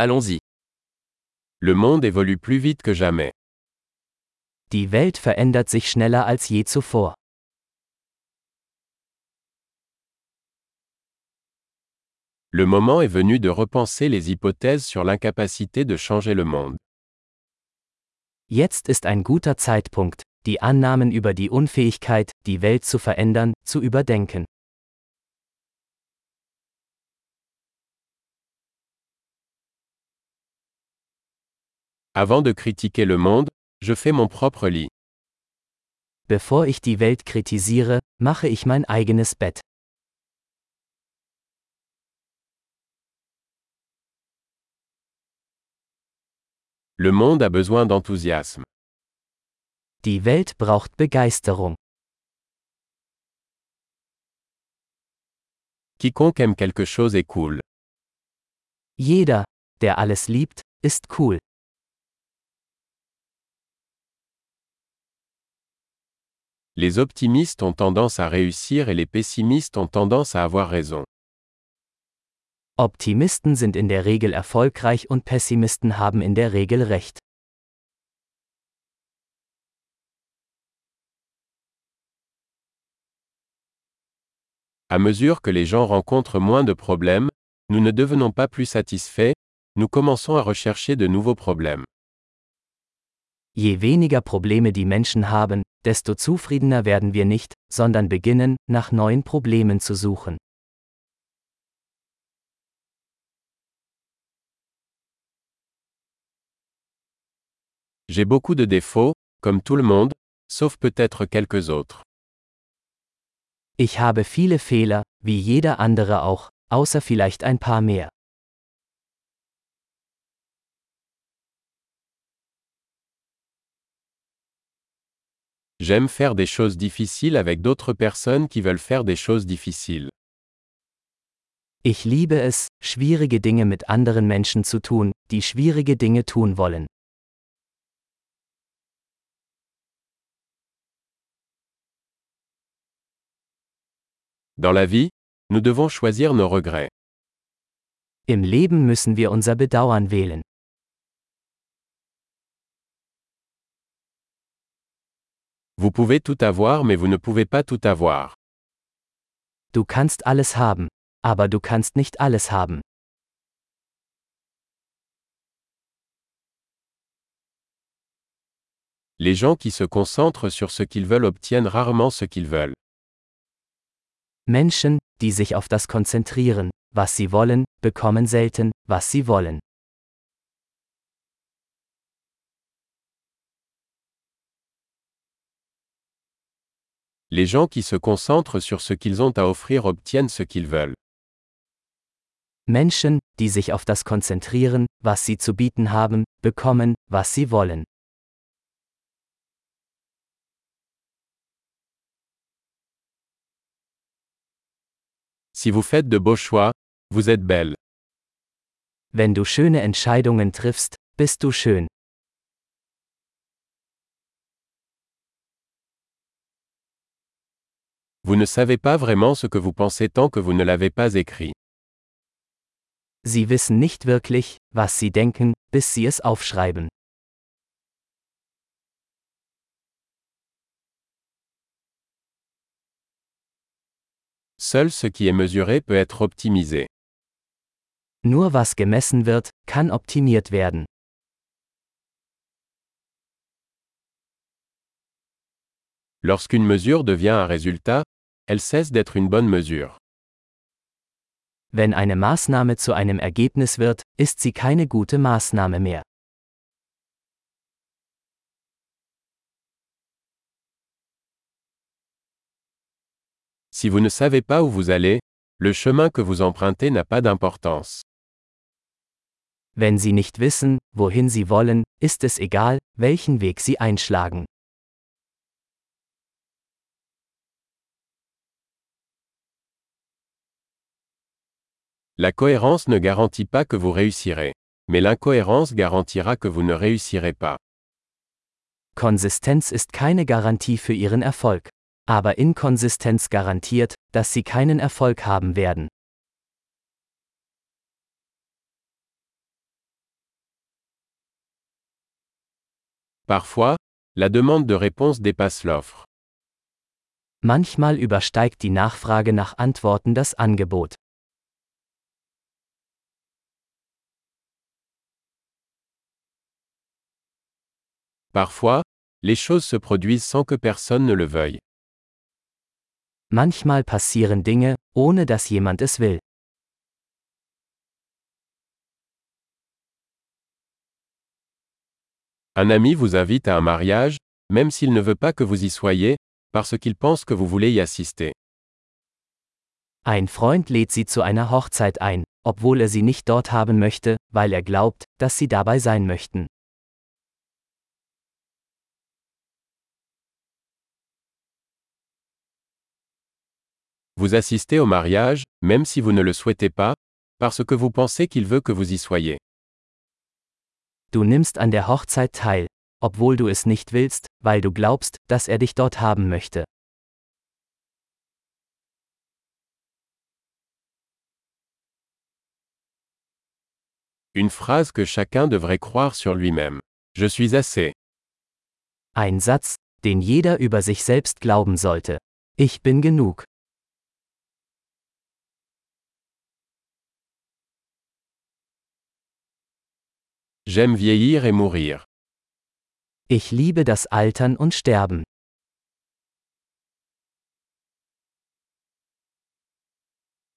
Allons-y. Le monde évolue plus vite que jamais. Die Welt verändert sich schneller als je zuvor. Le moment est venu de repenser les hypothèses sur l'incapacité de changer le monde. Jetzt ist ein guter Zeitpunkt, die Annahmen über die Unfähigkeit, die Welt zu verändern, zu überdenken. Avant de critiquer le monde, je fais mon propre lit. Bevor ich die Welt kritisiere, mache ich mein eigenes Bett. Le monde a besoin d'enthousiasme. Die Welt braucht Begeisterung. Quiconque aime quelque chose est cool. Jeder, der alles liebt, ist cool. Les optimistes ont tendance à réussir et les pessimistes ont tendance à avoir raison. Optimisten sind in der Regel erfolgreich und Pessimisten haben in der Regel recht. À mesure que les gens rencontrent moins de problèmes, nous ne devenons pas plus satisfaits, nous commençons à rechercher de nouveaux problèmes. Je weniger Probleme die Menschen haben, desto zufriedener werden wir nicht, sondern beginnen, nach neuen Problemen zu suchen. J'ai beaucoup de défauts, comme tout le monde, sauf peut-être quelques autres. Ich habe viele Fehler, wie jeder andere auch, außer vielleicht ein paar mehr. J'aime faire des choses difficiles avec d'autres personnes qui veulent faire des choses difficiles. Ich liebe es, schwierige Dinge mit anderen Menschen zu tun, die schwierige Dinge tun wollen. Dans la vie, nous devons choisir nos regrets. Im Leben müssen wir unser Bedauern wählen. Vous pouvez tout avoir mais vous ne pouvez pas tout avoir. Du kannst alles haben, aber du kannst nicht alles haben. Les gens qui se concentrent sur ce qu'ils veulent obtiennent rarement ce qu'ils veulent. Menschen, die sich auf das konzentrieren, was sie wollen, bekommen selten, was sie wollen. Les gens qui se concentrent sur ce qu'ils ont à offrir obtiennent ce qu'ils veulent. Menschen, die sich auf das konzentrieren, was sie zu bieten haben, bekommen, was sie wollen. Si vous faites de beaux choix, vous êtes belle. Wenn du schöne Entscheidungen triffst, bist du schön. Vous ne savez pas vraiment ce que vous pensez tant que vous ne l'avez pas écrit. Sie wissen nicht wirklich, was sie denken, bis sie es aufschreiben. Seul ce qui est mesuré peut être optimisé. Nur was gemessen wird, kann optimiert werden. Lorsqu'une mesure devient un résultat, elle cesse d'être une bonne mesure. Wenn eine Maßnahme zu einem Ergebnis wird, ist sie keine gute Maßnahme mehr. Si vous ne savez pas où vous allez, le chemin que vous empruntez n'a pas d'importance. Wenn Sie nicht wissen, wohin Sie wollen, ist es egal, welchen Weg Sie einschlagen. La cohérence ne garantit pas que vous réussirez, mais l'incohérence garantira que vous ne réussirez pas. Konsistenz ist keine Garantie für ihren Erfolg, aber Inkonsistenz garantiert, dass sie keinen Erfolg haben werden. Parfois, la demande de réponse dépasse l'offre. Manchmal übersteigt die Nachfrage nach Antworten das Angebot. Parfois, les choses se produisent sans que personne ne le veuille. Manchmal passieren Dinge, ohne dass jemand es will. Un ami vous invite à un mariage, même s'il ne veut pas que vous y soyez, parce qu'il pense que vous voulez y assister. Ein Freund lädt sie zu einer Hochzeit ein, obwohl er sie nicht dort haben möchte, weil er glaubt, dass sie dabei sein möchten. Vous assistez au mariage, même si vous ne le souhaitez pas, parce que vous pensez qu'il veut que vous y soyez. Du nimmst an der Hochzeit teil, obwohl du es nicht willst, weil du glaubst, dass er dich dort haben möchte. Une phrase que chacun devrait croire sur lui-même. Je suis assez. Ein Satz, den jeder über sich selbst glauben sollte. Ich bin genug. J'aime vieillir et mourir. Ich liebe das Altern und Sterben.